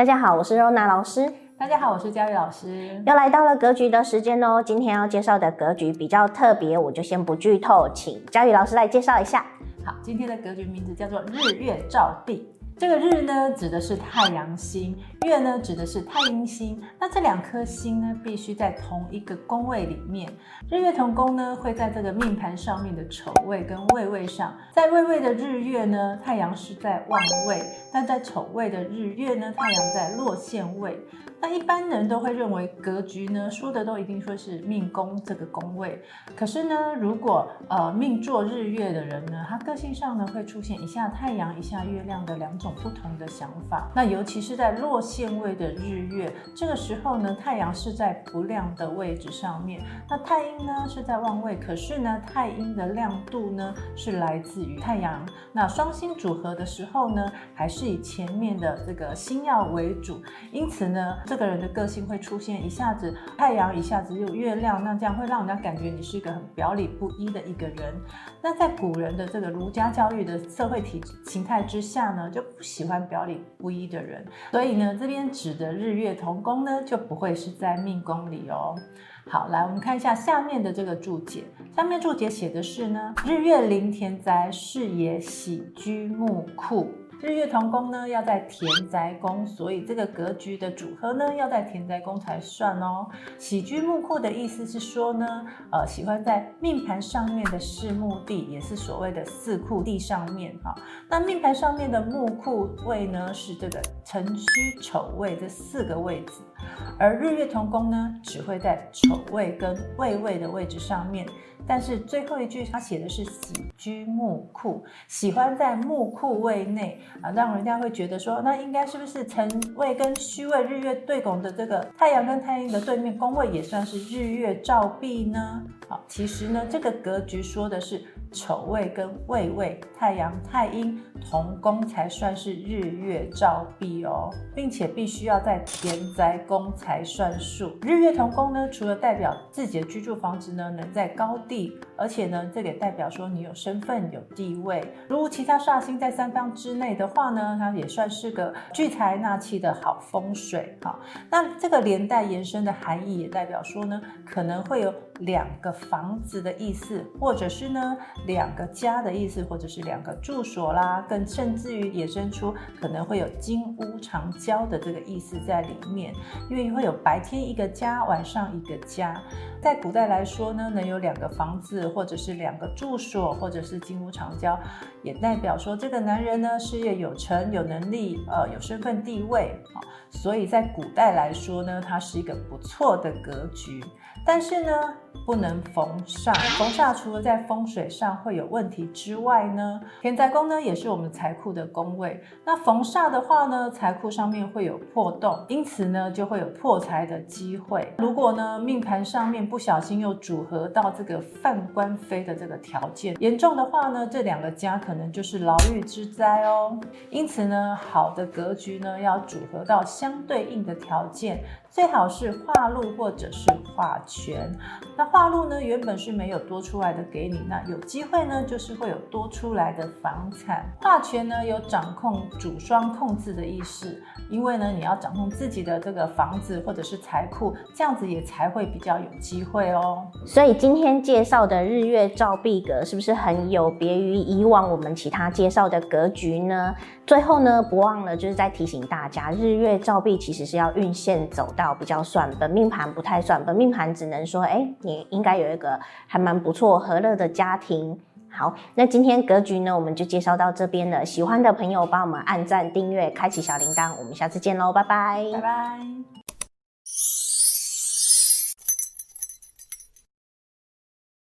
大家好，我是 Rona 老师。大家好，我是佳宇老师。又来到了格局的时间哦。今天要介绍的格局比较特别，我就先不剧透，请佳宇老师来介绍一下。好，今天的格局名字叫做日月照地。这个日呢，指的是太阳星；月呢，指的是太阴星。那这两颗星呢，必须在同一个宫位里面。日月同宫呢，会在这个命盘上面的丑位跟未位上。在未位的日月呢，太阳是在旺位；但在丑位的日月呢，太阳在落陷位。那一般人都会认为格局呢，说的都一定说是命宫这个宫位。可是呢，如果呃命坐日月的人呢，他个性上呢，会出现一下太阳一下月亮的两种不同的想法。那尤其是在落限位的日月，这个时候呢，太阳是在不亮的位置上面，那太阴呢是在旺位，可是呢，太阴的亮度呢是来自于太阳。那双星组合的时候呢，还是以前面的这个星曜为主，因此呢。这个人的个性会出现一下子太阳，一下子又月亮，那这样会让人家感觉你是一个很表里不一的一个人。那在古人的这个儒家教育的社会体形态之下呢，就不喜欢表里不一的人。所以呢，这边指的日月同宫呢，就不会是在命宫里哦。好，来我们看一下下面的这个注解。下面注解写的是呢，日月临田宅，是也喜居木库。日月同宫呢，要在田宅宫，所以这个格局的组合呢，要在田宅宫才算哦。喜居木库的意思是说呢，呃，喜欢在命盘上面的四墓地，也是所谓的四库地上面哈。那命盘上面的木库位呢，是这个辰戌丑未这四个位置，而日月同宫呢，只会在丑位跟未位的位置上面。但是最后一句他写的是喜居木库，喜欢在木库位内啊，让人家会觉得说，那应该是不是辰位跟戌位日月对拱的这个太阳跟太阴的对面宫位也算是日月照壁呢？好，其实呢，这个格局说的是。丑位跟未位，太阳太阴同宫才算是日月照壁哦，并且必须要在田宅宫才算数。日月同宫呢，除了代表自己的居住房子呢能在高地，而且呢，这也代表说你有身份有地位。如果其他煞星在三方之内的话呢，它也算是个聚财纳气的好风水。好，那这个连带延伸的含义也代表说呢，可能会有两个房子的意思，或者是呢。两个家的意思，或者是两个住所啦，更甚至于衍生出可能会有金屋藏娇的这个意思在里面，因为会有白天一个家，晚上一个家。在古代来说呢，能有两个房子，或者是两个住所，或者是金屋藏娇，也代表说这个男人呢事业有成，有能力，呃，有身份地位。所以在古代来说呢，它是一个不错的格局。但是呢，不能逢煞。逢煞除了在风水上会有问题之外呢，田宅宫呢也是我们财库的宫位。那逢煞的话呢，财库上面会有破洞，因此呢就会有破财的机会。如果呢命盘上面不小心又组合到这个犯官非的这个条件，严重的话呢，这两个家可能就是牢狱之灾哦。因此呢，好的格局呢要组合到相对应的条件。最好是化禄或者是化权。那化禄呢，原本是没有多出来的给你，那有机会呢，就是会有多出来的房产。化权呢，有掌控主双控制的意思，因为呢，你要掌控自己的这个房子或者是财库，这样子也才会比较有机会哦。所以今天介绍的日月照壁格，是不是很有别于以往我们其他介绍的格局呢？最后呢，不忘了就是再提醒大家，日月照壁其实是要运线走比较算，本命盘不太算，本命盘只能说，哎、你应该有一个还蛮不错、和乐的家庭。好，那今天格局呢，我们就介绍到这边了。喜欢的朋友帮我们按赞、订阅、开启小铃铛，我们下次见喽，拜拜，拜拜。